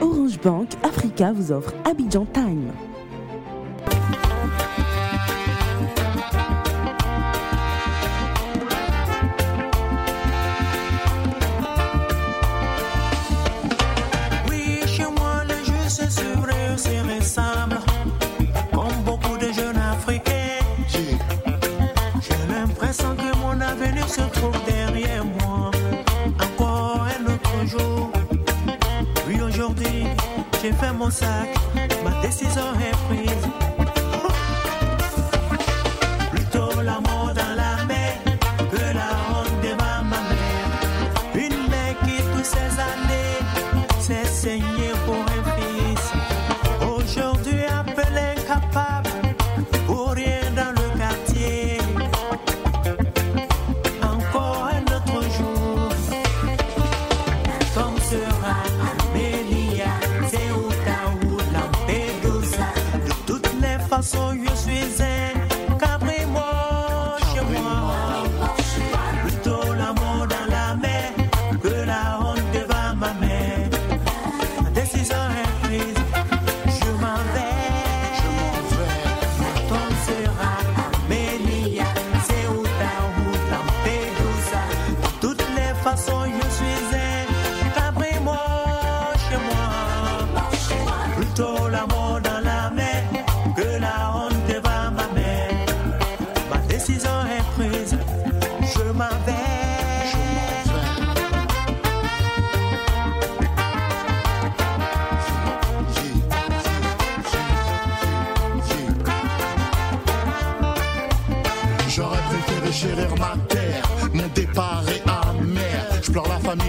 Orange Bank Africa vous offre Abidjan Time. Ma décision est prise.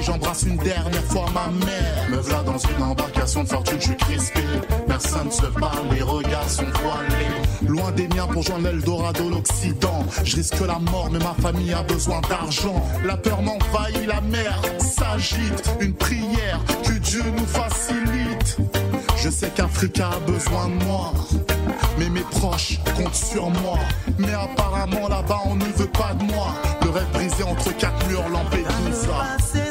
J'embrasse une dernière fois ma mère. Me voilà dans une embarcation de fortune, je suis crispé. Personne se parle, les regards sont voilés. Loin des miens pour joindre l'Eldorado, l'Occident. Je risque la mort, mais ma famille a besoin d'argent. La peur m'envahit, la mer s'agite. Une prière, que Dieu nous facilite. Je sais qu'Africa a besoin de moi. Mais mes proches comptent sur moi. Mais apparemment là-bas on ne veut pas de moi. Le rêve brisé entre quatre murs, Lampedusa.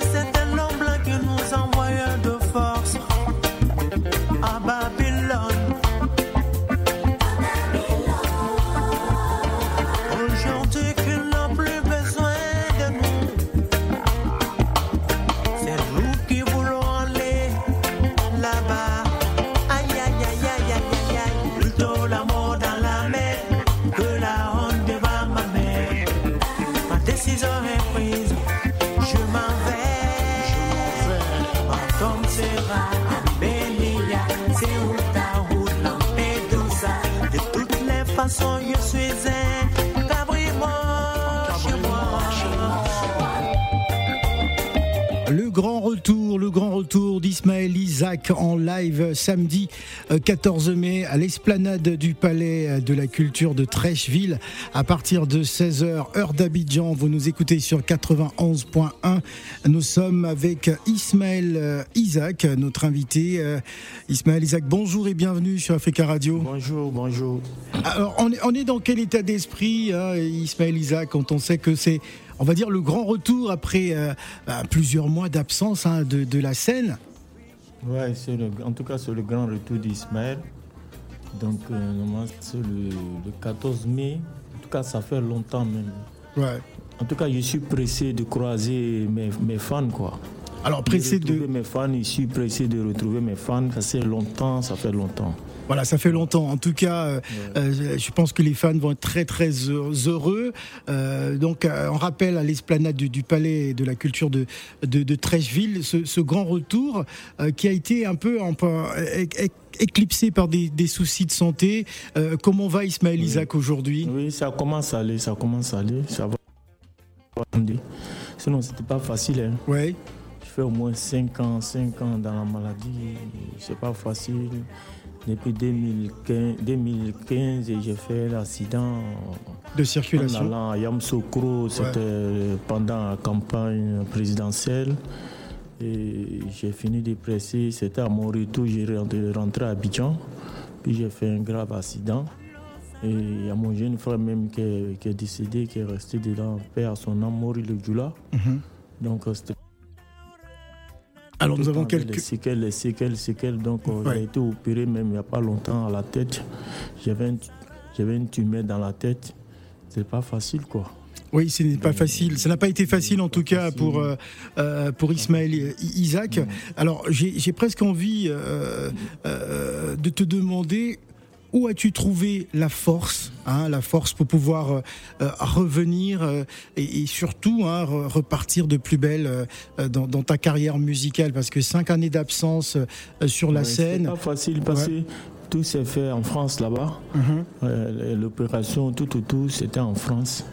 Le grand retour, le grand retour d'Ismaël Isaac en live samedi euh, 14 mai à l'esplanade du Palais euh, de la Culture de Trècheville à partir de 16h heure d'Abidjan. Vous nous écoutez sur 91.1. Nous sommes avec Ismaël euh, Isaac, notre invité. Euh, Ismaël Isaac, bonjour et bienvenue sur Africa Radio. Bonjour, bonjour. Alors, on est, on est dans quel état d'esprit, hein, Ismaël Isaac, quand on sait que c'est, on va dire, le grand retour après euh, bah, plusieurs mois d'absence hein, de, de la scène? Ouais, le- en tout cas, c'est le grand retour d'Ismaël. Donc, euh, normalement, c'est le, le 14 mai. En tout cas, ça fait longtemps même. Ouais. En tout cas, je suis pressé de croiser mes, mes fans, quoi. Alors, pressé de. retrouver mes fans, je suis pressé de retrouver mes fans. Ça fait longtemps, ça fait longtemps. Voilà, ça fait longtemps. En tout cas, euh, euh, je pense que les fans vont être très très heureux. Euh, donc, on rappelle à l'esplanade du, du Palais de la Culture de, de, de Trècheville ce, ce grand retour euh, qui a été un peu, éclipsé par des, des soucis de santé. Comment va Ismaël Isaac aujourd'hui? Oui, ça commence à aller, ça commence à aller. Ça va. Sinon, c'était pas facile. Hein. Ouais. Fais au moins 5 ans, 5 ans dans la maladie. C'est pas facile. Depuis 2015, 2015 j'ai fait l'accident de en circulation. allant à Yamsoukro. C'était pendant la campagne présidentielle. Et j'ai fini de presser. C'était à mon retour, j'ai rentré à Abidjan. Puis j'ai fait un grave accident. Et il y a mon jeune frère même qui est, qui est décédé, qui est resté dedans, père à son âme, Maurice Le Djoula. Mhm. Donc euh, c'était Alors nous avons quelques... Les séquelles, les séquelles, les séquelles. Donc, euh, Ouais. j'ai été opéré même il n'y a pas longtemps à la tête. J'avais un- j'avais une tumeur dans la tête. C'est pas facile, quoi. Oui, ce n'est pas facile. Ça n'a pas été facile en tout cas pour, euh, euh, pour Ismaël Isaac. Alors j'ai j'ai presque envie euh, euh, de te demander où as-tu trouvé la force, hein, la force pour pouvoir euh, euh, revenir euh, et, et surtout hein, re- repartir de plus belle euh, dans, dans ta carrière musicale? Parce que cinq années d'absence sur la Ouais, scène. pas facile parce que tout s'est fait en France là-bas. Mhm. Euh, L'opération, tout, c'était en France.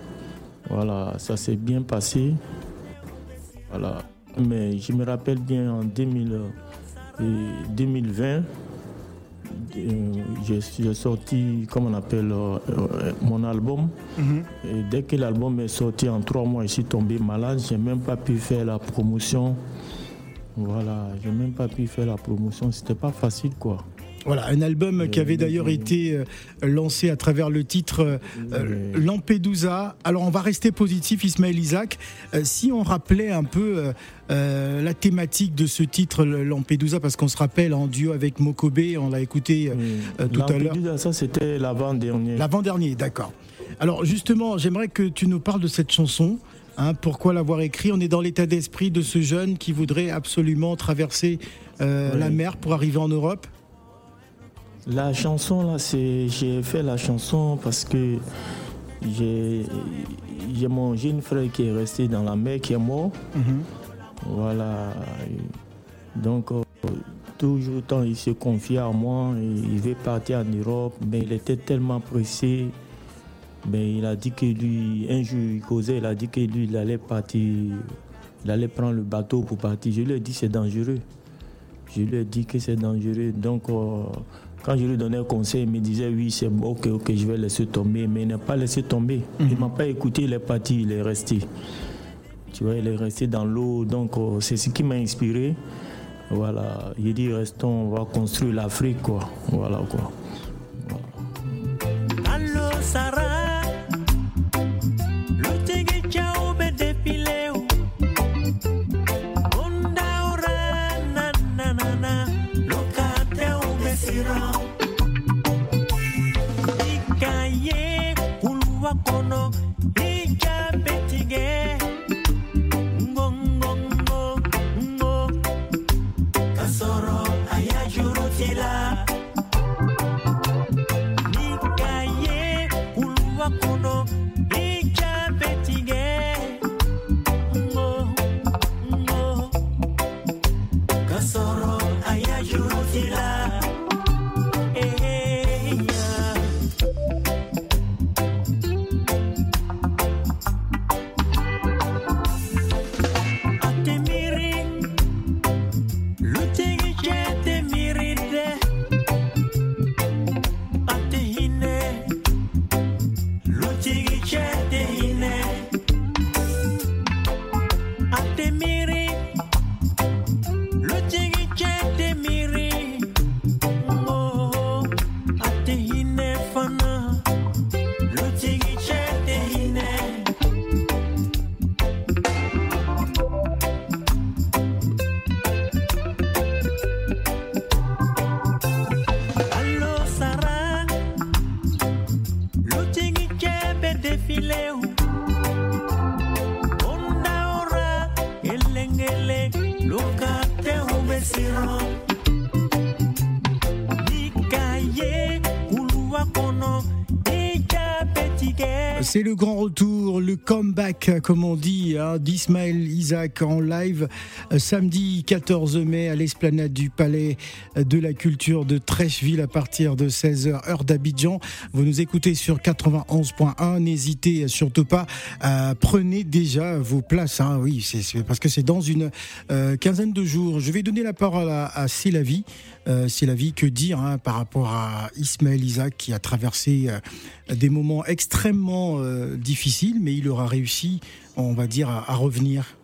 Voilà, ça s'est bien passé. Voilà. Mais je me rappelle bien en 2000, euh, 2020, euh, j'ai sorti, comme on appelle, euh, euh, mon album. Mhm. Et dès que l'album est sorti en trois mois, je suis tombé malade. J'ai même pas pu faire la promotion. Voilà, j'ai même pas pu faire la promotion. C'était pas facile, quoi. Voilà, un album qui avait d'ailleurs été euh, lancé à travers le titre euh, euh, Lampedusa. Alors on va rester positif, Ismaël Isaac. Euh, si on rappelait un peu euh, euh, la thématique de ce titre Lampedusa, parce qu'on se rappelle en duo avec Mokobe, on l'a écouté euh, euh, tout à l'heure. Lampedusa, Ça, c'était l'avant-dernier. L'avant-dernier, d'accord. Alors justement, j'aimerais que tu nous parles de cette chanson. hein, pourquoi l'avoir écrit On est dans l'état d'esprit de ce jeune qui voudrait absolument traverser euh, Oui. la mer pour arriver en Europe. La chanson, là, c'est, j'ai fait la chanson parce que j'ai, j'ai mon jeune frère qui est resté dans la mer, qui est mort. Mhm. Voilà. Donc, euh, toujours tant il se confiait à moi, il veut partir en Europe, mais il était tellement pressé. Mais il a dit que lui, un jour, il causait, il a dit que lui, il allait partir, il allait prendre le bateau pour partir. Je lui ai dit c'est dangereux. Je lui ai dit que c'est dangereux. Donc, euh, quand je lui donnais conseil, il me disait oui, c'est bon, ok, ok, je vais laisser tomber. Mais il n'a pas laissé tomber. Il ne m'a pas écouté, il est parti, il est resté. Tu vois, il est resté dans l'eau. Donc, euh, c'est ce qui m'a inspiré. Voilà. Il dit restons, on va construire l'Afrique, quoi. Voilà, quoi. C'est le grand retour, le comeback, comme on dit, hein, d'Ismaël Isaac en live euh, samedi 14 mai à l'esplanade du Palais de la Culture de Trècheville à partir de 16h, heure d'Abidjan. Vous nous écoutez sur 91.1. N'hésitez surtout pas, à prenez déjà vos places. hein, oui, c'est c'est- parce que c'est dans une euh, quinzaine de jours. Je vais donner la parole à, à Célavi. Euh, que dire hein, par rapport à Ismaël Isaac qui a traversé euh, des moments extrêmement euh, mais il aura réussi, on va dire, à, à revenir.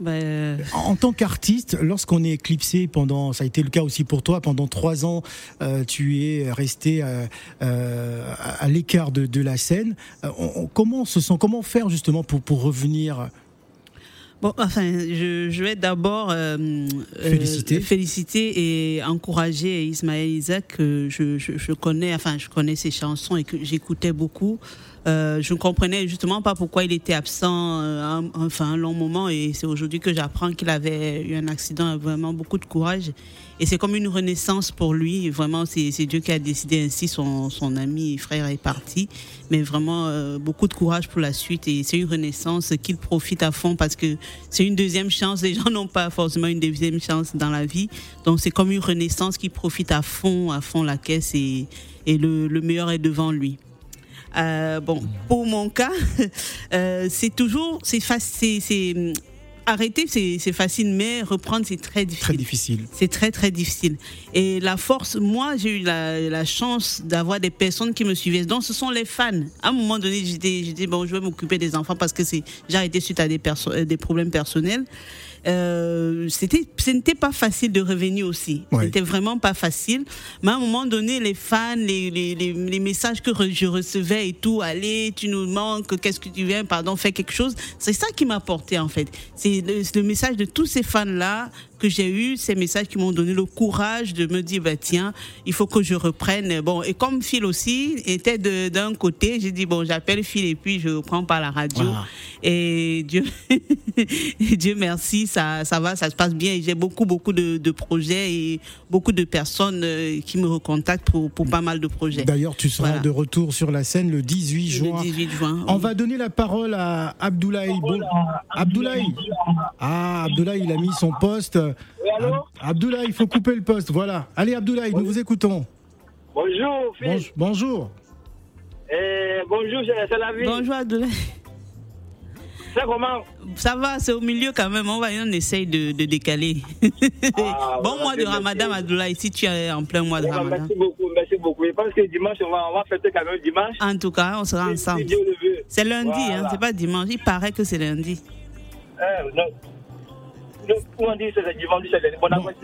Ben, En tant qu'artiste, lorsqu'on est éclipsé pendant, ça a été le cas aussi pour toi, pendant trois ans, euh, tu es resté euh, euh, à, l'écart de, de la scène. Euh, on- on- comment on se sent Comment faire justement pour, pour revenir? Bon, enfin, je, je vais d'abord euh, euh, Féliciter. féliciter et encourager Ismaël Isaac. que je, je, je connais, enfin, je connais ses chansons et que j'écoutais beaucoup. Euh, je ne comprenais justement pas pourquoi il était absent euh, un, enfin un long moment et c'est aujourd'hui que j'apprends qu'il avait eu un accident. Vraiment beaucoup de courage et c'est comme une renaissance pour lui. Vraiment, c'est Dieu qui a décidé ainsi. Son, ami et frère est parti, mais vraiment euh, beaucoup de courage pour la suite et c'est une renaissance qu'il profite à fond parce que c'est une deuxième chance. Les gens n'ont pas forcément une deuxième chance dans la vie, donc c'est comme une renaissance qui profite à fond, à fond la caisse et, le meilleur est devant lui. Euh, bon, pour mon cas, euh, c'est toujours, c'est facile, c'est hum, arrêter, c'est facile, mais reprendre, c'est très difficile. Très difficile. C'est très très difficile. Et la force, moi j'ai eu la, la chance d'avoir des personnes qui me suivaient. Donc ce sont les fans. À un moment donné, j'étais, bon, je vais m'occuper des enfants parce que c'est, j'ai arrêté suite à des, euh, des problèmes personnels. Euh, c'était, ce n'était pas facile de revenir aussi. Ouais. C'était vraiment pas facile. Mais à un moment donné, les fans, les, les, les, les messages que je recevais et tout, allez, tu nous manques, qu'est-ce que tu viens, pardon, fais quelque chose. C'est ça qui m'a porté en fait. C'est le, c'est le message de tous ces fans-là que j'ai eu, ces messages qui m'ont donné le courage de me dire, bah, tiens, il faut que je reprenne. Bon, et comme Phil aussi était d'un côté, j'ai dit, bon, j'appelle Phil et puis je reprends par la radio. Et Dieu, Dieu merci, ça, ça va, ça se passe bien. Et J'ai beaucoup, beaucoup de, de projets et beaucoup de personnes euh, qui me recontactent pour, pour pas mal de projets. D'ailleurs, tu seras Voilà. de retour sur la scène le 18 juin. Le 18 juin. On oui. va donner la parole à Abdoulaye. Bon, Abdoulaye. Ah, Abdoulaye, il a mis son poste. Ab- Abdoulaye, il faut couper le poste. Voilà. Allez, Abdoulaye, nous vous écoutons. Bonjour, fils. Bonj- bonjour. Eh, bonjour, c'est la vie. Bonjour Abdoulaye. C'est comment? Ça va, c'est au milieu quand même. On va, on essaye de, de décaler. Ah, bon voilà, mois de Ramadan. Abdoulaye, si tu es en plein mois de ben, Ramadan. Merci beaucoup, merci beaucoup. Je pense que dimanche, on va, on va fêter quand même dimanche. En tout cas, on sera ensemble. Si Dieu le veut. C'est lundi, hein, c'est pas dimanche. Il paraît que c'est lundi. Eh, non.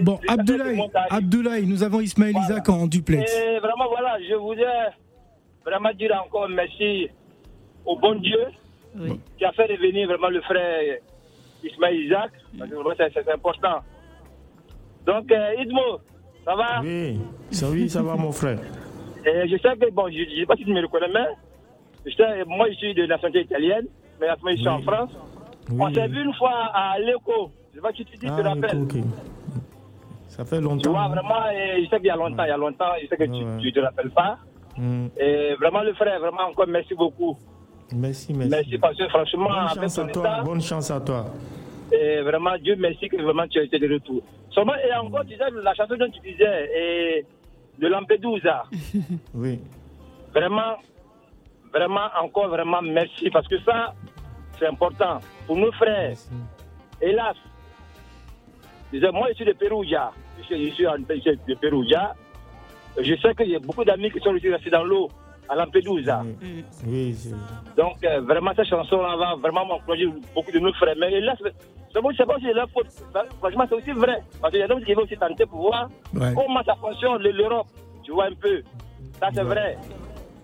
Bon, Abdoulaye. Abdoulaye, nous avons Ismaël Voilà. Isaac en duplex. Et vraiment, voilà, je voudrais vraiment dire encore merci au bon Dieu Oui. qui a fait revenir vraiment le frère Ismaël Isaac. Parce que vraiment, c'est important. Donc, euh, Idmo, ça va? Oui, ça, oui, ça va mon frère. Et je sais que, bon, je ne sais pas si tu me reconnais, mais je sais, moi, je suis de nationalité italienne, mais actuellement, je suis en. France. Oui. On s'est vu une fois à l'ECO. Je sais pas si tu tu te Ah, rappelles. ok, ok. Ça fait Tu longtemps. vois, hein? vraiment, je sais qu'il y a longtemps, il y a longtemps, je sais que tu Ouais. ne te rappelles pas. Hmm. Et vraiment, le frère, vraiment, encore merci beaucoup. Merci, merci. Merci parce que, franchement, Bonne chance à toi, état, bonne chance à toi. et vraiment, Dieu merci que vraiment tu as été de retour. Seulement, et encore, tu sais, la chanson dont tu disais, et de Lampedusa. Oui. vraiment, vraiment, encore vraiment merci parce que ça, c'est important pour nos frères. Merci. Hélas, disais, moi je suis de Pérouja, je suis, je suis en- je suis de Pérouja. Je sais qu'il y a beaucoup d'amis qui sont aussi restés dans l'eau à Lampedusa. Oui, Mm. oui, c'est- Donc, euh, vraiment, cette chanson-là va vraiment m'encourager beaucoup de nos frères. Mais hélas, c'est bon, c'est leur faute. Franchement, c'est aussi vrai. Parce qu'il y a d'autres qui vont aussi tenter pour voir Ouais. comment ça fonctionne, le- l'Europe. Tu vois un peu. Ça, c'est Ouais. vrai.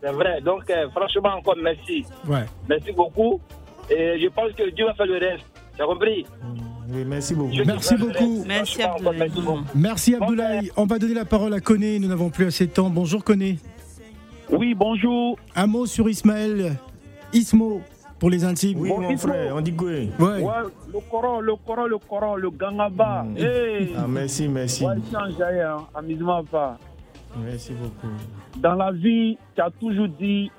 C'est vrai. Donc, euh, franchement, encore merci. Ouais. Merci beaucoup. Et je pense que Dieu va faire le reste. Tu as compris oui, merci beaucoup. Merci beaucoup. Merci Abdoulaye. merci Abdoulaye. On va donner la parole à Koné. Nous n'avons plus assez de temps. Bonjour Koné. Oui, bonjour. Un mot sur Ismaël. Ismo pour les intimes. Oui, Bon, mon frère, on dit quoi? Ouais. Ouais, le Coran, le Coran, le Coran, le Gangaba. Mm. Hey. Ah, merci, merci. Ouais, change rien, amusement pas. Merci beaucoup. Dans la vie, tu as toujours dit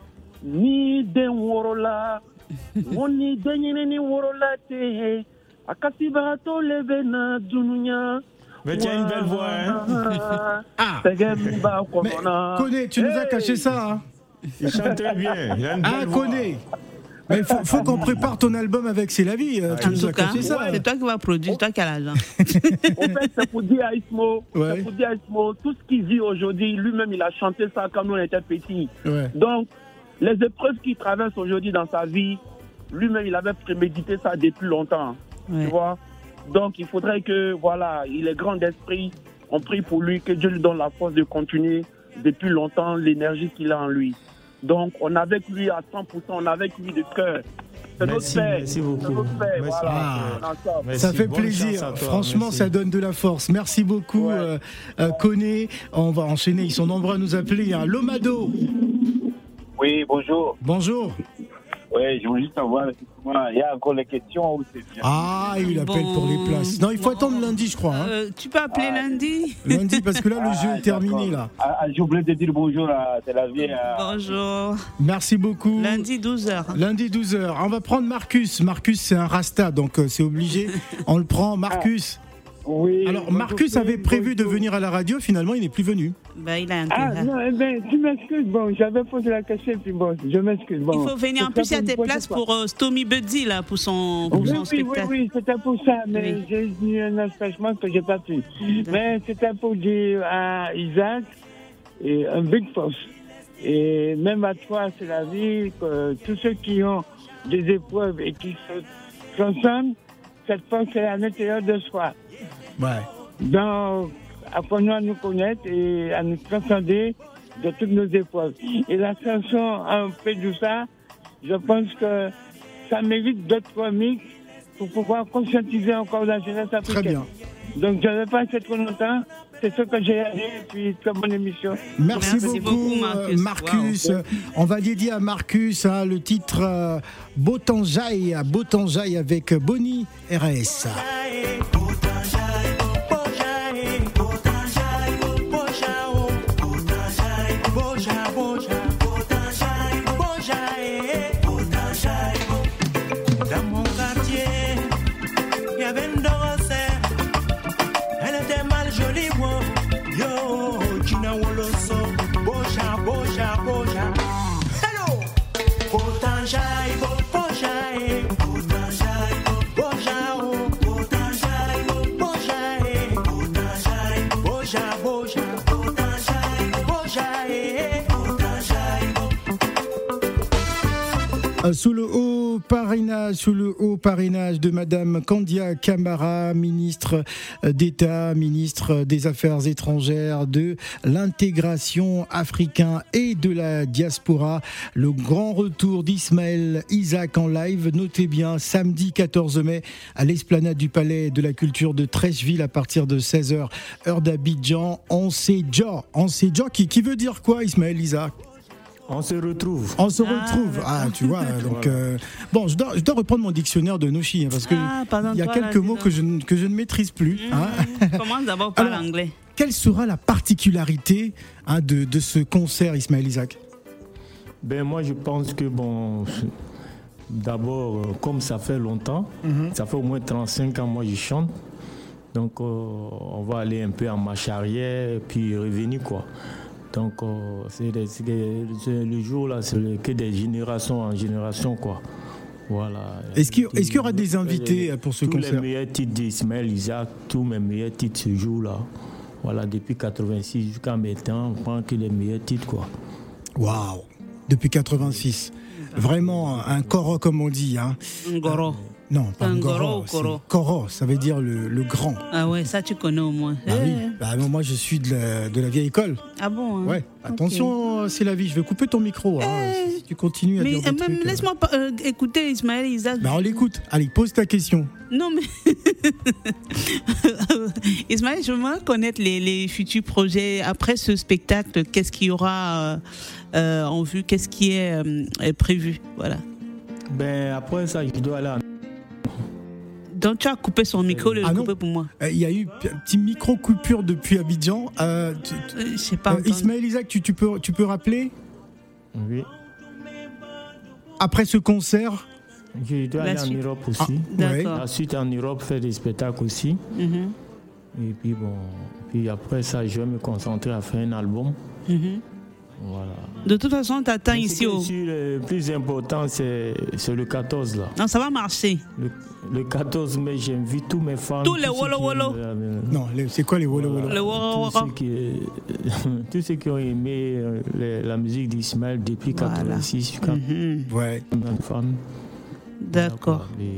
ni den worola, ni den ni worola te, a kasibagatɔ le bɛ na dunuya. Mais tu as une belle voix, hein Ah. Mais. Koné, tu nous as caché ça. hein Il chante très bien. Il a une ah, voix. Koné. Mais il faut, faut qu'on prépare ton album avec C'est la vie. euh, Tu En nous tout as cas, caché ça. c'est toi qui vas produire, c'est toi qui as l'argent. Au fait, c'est pour dire à Ismo, Ouais. c'est pour dire à Ismo, tout ce qu'il vit aujourd'hui, lui-même, il a chanté ça quand nous on était petits. Ouais. Donc, les épreuves qu'il traverse aujourd'hui dans sa vie, lui-même, il avait prémédité ça depuis longtemps. Ouais. Tu vois Donc, il faudrait que, voilà, il est grand d'esprit. On prie pour lui, que Dieu lui donne la force de continuer depuis longtemps l'énergie qu'il a en lui. Donc, on est avec lui à 100%, on est avec lui de cœur. C'est notre Merci, père. merci beaucoup. C'est notre père, Merci. voilà. Ah. Merci, Ça fait plaisir. Franchement, merci. ça donne de la force. Merci beaucoup, Ouais. euh, euh, Koné. On va enchaîner. Ils sont nombreux à nous appeler. Hein. Lomado. Oui, bonjour. Bonjour. Oui, je voulais juste savoir, il y a encore les questions ou c'est bien Ah, il appelle Bon. pour les places. Non, il faut attendre lundi, je crois. hein. Euh, tu peux appeler Ah. lundi Lundi, parce que là, le Ah, jeu est terminé. là. Ah, ah, J'ai oublié de dire bonjour à Tel Aviv. Bonjour. Merci beaucoup. Lundi 12h. Lundi 12h. On va prendre Marcus. Marcus, c'est un rasta, donc euh, c'est obligé. On le prend. Marcus. Oui. Alors, Marcus avait prévu de venir à la radio. Finalement, il n'est plus venu. Bah, il a Ah, intérêt. non, eh ben, tu m'excuses. Bon, j'avais posé la question, puis bon, je m'excuse. Bon, Il faut venir. En plus, pour une places pour euh, Stomy Buddy, là, pour son, pour Oui, son oui, oui, spectacle. oui, c'était pour ça, mais Oui. j'ai eu un empêchement que j'ai pas pu. Mais c'était pour dire à Isaac et un big force. Et même à toi, c'est la vie, que tous ceux qui ont des épreuves et qui se transcendent, cette force est à l'intérieur de soi. Ouais. Donc, apprenons à nous connaître et à nous transcender de toutes nos épreuves. Et la chanson un peu de ça, je pense que ça mérite d'autres mix pour pouvoir conscientiser encore la jeunesse africaine. Très bien. Donc, je ne vais pas être trop longtemps. C'est ce que j'ai à dire. Et puis, très bonne émission. Merci, Merci beaucoup, beaucoup, euh, Marcus. Marcus. On va dédier à Marcus hein, le titre euh, Botanjaï, à Botanjaï avec Bonnie RS. Sous le haut parrainage, sous le haut parrainage de Madame Candia Camara, ministre d'État, ministre des Affaires étrangères, de l'intégration africain et de la diaspora, le grand retour d'Ismaël Isaac en live. Notez bien, samedi 14 mai, à l'esplanade du Palais de la Culture de Trècheville à partir de 16h, heure d'Abidjan. On sait déjà, on sait déjà qui veut dire quoi, Ismaël Isaac? On se retrouve. on se Ah, retrouve. Ah, tu vois. Donc, euh, bon, je dois, je dois reprendre mon dictionnaire de Noshi hein, parce que Ah, il y a toi, quelques là, mots que je, ne- que je ne maîtrise plus. hein. Mmh. Commence d'abord par l'anglais. Quelle sera la particularité hein, de, de ce concert, Ismaël Isaac? Ben moi je pense que bon, d'abord euh, comme ça fait longtemps, ça fait au moins 35 ans moi je chante, donc euh, on va aller un peu en marche arrière puis revenir quoi. Donc euh, c'est le jour là, c'est le- que des générations en génération quoi. Voilà. Est-ce qu'il est-ce qu'il y aura des invités pour ce Tous les concert meilleurs titres d'Ismaël Isaac, tous mes meilleurs titres ce jour-là. Voilà, depuis 86 jusqu'à maintenant, on prend que les meilleurs titres quoi. Waouh Depuis 86. Vraiment un coro comme on dit. Hein. Ngoro. Non, pas Un un goro goro. ou koro? ça veut dire le, le grand. Ah ouais, ça tu connais au moins. Bah oui. Eh. Bah, moi je suis de la, de la vieille école. Ah bon hein? Ouais. Attention, c'est la vie. Je vais couper ton micro. hein, Eh. si tu continues à Mais dire des euh, même euh. laisse-moi euh, écouter Ismaël Isaac. Bah, on l'écoute. Allez, pose ta question. Non mais Ismaël, je veux connaître les, les futurs projets après ce spectacle. Qu'est-ce qu'il y aura euh, euh, en vue Qu'est-ce qui est, euh, est prévu Voilà. Ben après ça, je dois aller en Donc tu as coupé son micro, le Ah couper pour moi. Euh, Il y a eu un petit micro coupure depuis Abidjan. Euh, tu- tu- Euh, Je sais pas. euh, entendu. Ismaël Isaac, tu, tu peux, tu peux rappeler? Oui. après ce concert? Je dois La aller suite. en Europe aussi. Ah, ouais. D'accord. Ensuite, en Europe, faire des spectacles aussi. Mhm, Et puis bon, puis après ça, je vais me concentrer à faire un album. mhm. Voilà. De toute façon, t'attends Mais ce ici au. le plus important, c'est c'est le 14 là. Non, ça va marcher. Le, le 14 mai, j'invite tous mes fans. Tous les Wolo Wolo. aiment, euh, Non, les- c'est quoi les Wolo Wolo voilà, Le Woro tous ceux qui- tous ceux qui ont aimé euh, les- la musique d'Ismaël depuis Voilà. 86 jusqu'à Mhm, Ouais. D'accord. Voilà,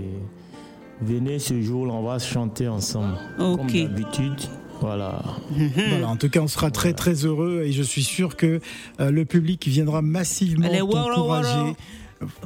Venez ce jour, on va chanter ensemble. Comme d'habitude. Voilà. Voilà, en tout cas, on sera très très heureux et je suis sûr que euh, le public viendra massivement. Woro.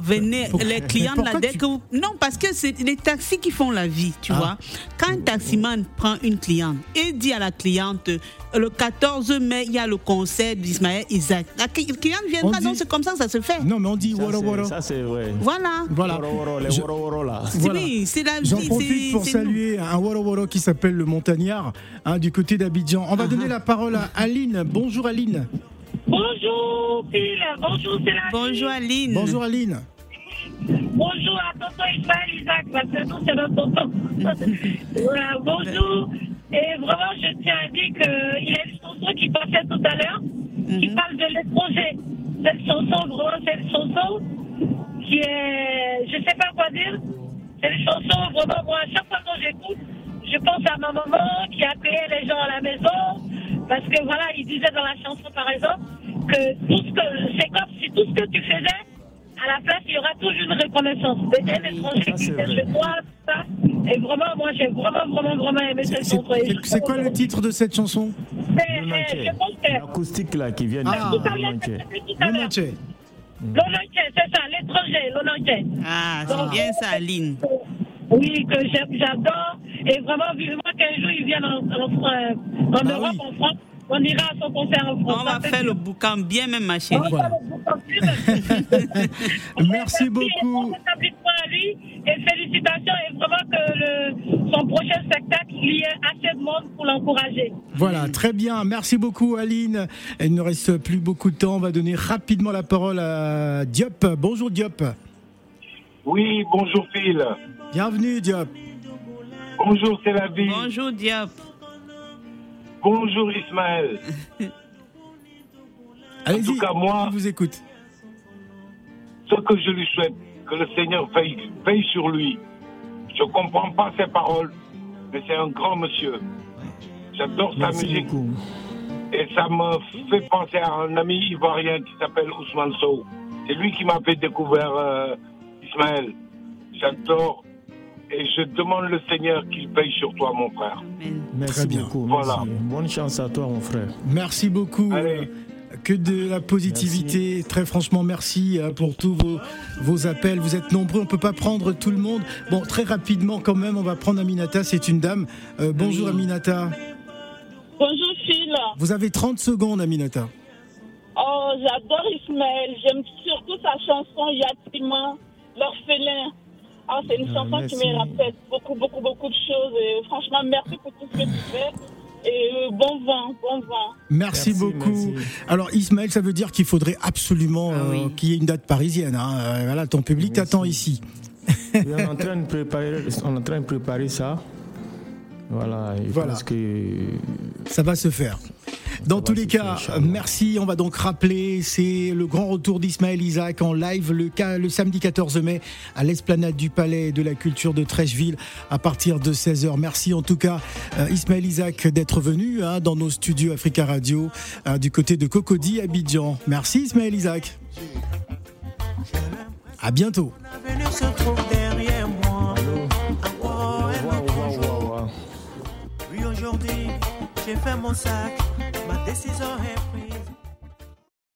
Venez, les clients là, dès tu- que vous- Non, parce que c'est les taxis qui font la vie, tu Ah. vois. Quand un taximan prend une cliente et dit à la cliente, le 14 mai, il y a le concert d'Ismaël Isaac. La cli- cliente On viendra, dit- donc c'est comme ça que ça se fait. Non, mais on dit Ça, woro. Ça, c'est, ouais. Voilà. Voilà. Woro woro, les woro woro, là. Voilà. Oui, c'est la vie. J'en profite pour saluer un woro woro qui s'appelle le Montagnard, hein, du côté d'Abidjan. On va Uh-huh. donner la parole à Aline. Bonjour Aline. Bonjour, Phil. Bonjour, c'est la. Bonjour Aline. Bonjour Aline. Bonjour à tonton Ismaël Isaac, parce que nous, c'est notre tonton. Voilà, bonjour. Et vraiment, je tiens à dire qu'il y a une chanson qui passait tout à l'heure, qui parle de l'étranger. Cette chanson, vraiment, c'est une chanson qui est. Je sais pas quoi dire. C'est une chanson, vraiment, moi, à chaque fois que j'écoute, je pense à ma maman qui accueillait les gens à la maison. Parce que voilà, il disait dans la chanson, par exemple, que tout ce que. C'est comme si tout ce que tu faisais, à la place, il y aura toujours une reconnaissance. Des un étranger qui toi, tout ça. Et vraiment, moi, j'ai vraiment, vraiment, vraiment aimé cette chanson. C'est- je quoi le titre de cette chanson? Je. L'acoustique, là, qui vient Ah. À l'heure, Nantais. c'est Le ça, l'étranger, l'Olonché. Ah, c'est bien ça, Aline. Oui, que j'adore. Et vraiment, vivement qu'un jour, ils viennent en, en, en Bah Europe, oui. en France. On ira à son concert en France. On va faire le boucan bien même, ma On chérie. va Voilà. faire le boucan plus. Merci beaucoup. rétablissement à lui. Et félicitations. Et vraiment que le, son prochain spectacle, il y ait assez de monde pour l'encourager. Voilà, très bien. Merci beaucoup Aline. Il ne reste plus beaucoup de temps. On va donner rapidement la parole à Diop. Bonjour Diop. Oui, bonjour Phil. Bienvenue Diop. Bonjour c'est la vie. Bonjour Diop. Bonjour Ismaël. Allez-y, tout cas, moi- on vous écoute. Ce que je lui souhaite, que le Seigneur veille, veille sur lui. Je ne comprends pas ses paroles, mais c'est un grand monsieur. J'adore sa musique beaucoup. et ça me fait penser à un ami ivoirien qui s'appelle Ousmane Sow. C'est lui qui m'a fait découvrir euh, Ismaël. J'adore et je demande le Seigneur qu'il veille sur toi, mon frère. Amen. Merci Très bien. beaucoup. Voilà. Merci. Bonne chance à toi, mon frère. Merci beaucoup. Allez. Euh, Que de la positivité. Très franchement, merci euh, pour tous vos, vos appels. Vous êtes nombreux, on ne peut pas prendre tout le monde. Bon, très rapidement quand même, on va prendre Aminata, c'est une dame. Euh, bonjour Oui. Aminata. Bonjour Phil. Vous avez 30 secondes Aminata. Oh, j'adore Ismaël. J'aime surtout sa chanson Yatima, l'orphelin. Ah, c'est une Ah, chanson merci. qui me rappelle beaucoup, beaucoup, beaucoup de choses. Et franchement, merci pour tout ce que tu fais. Et euh, bon vent, bon vent. Merci, Merci, beaucoup. merci. Alors Ismaël, ça veut dire qu'il faudrait absolument Ah oui. euh, qu'il y ait une date parisienne. hein. Euh, voilà, ton public t'attend ici. On, est en train de préparer, on est en train de préparer ça. Voilà, je Voilà. pense que Ça va se faire. Dans tous les cas, merci. On va donc rappeler, c'est le grand retour d'Ismaël Isaac en live le, samedi 14 mai à l'esplanade du Palais de la Culture de Trècheville à partir de 16h. Merci en tout cas euh, Ismaël Isaac d'être venu hein, dans nos studios Africa Radio euh, du côté de Cocody, Abidjan. Merci Ismaël Isaac. À bientôt. Aujourd'hui, j'ai fait mon sac. Ma décision est prise.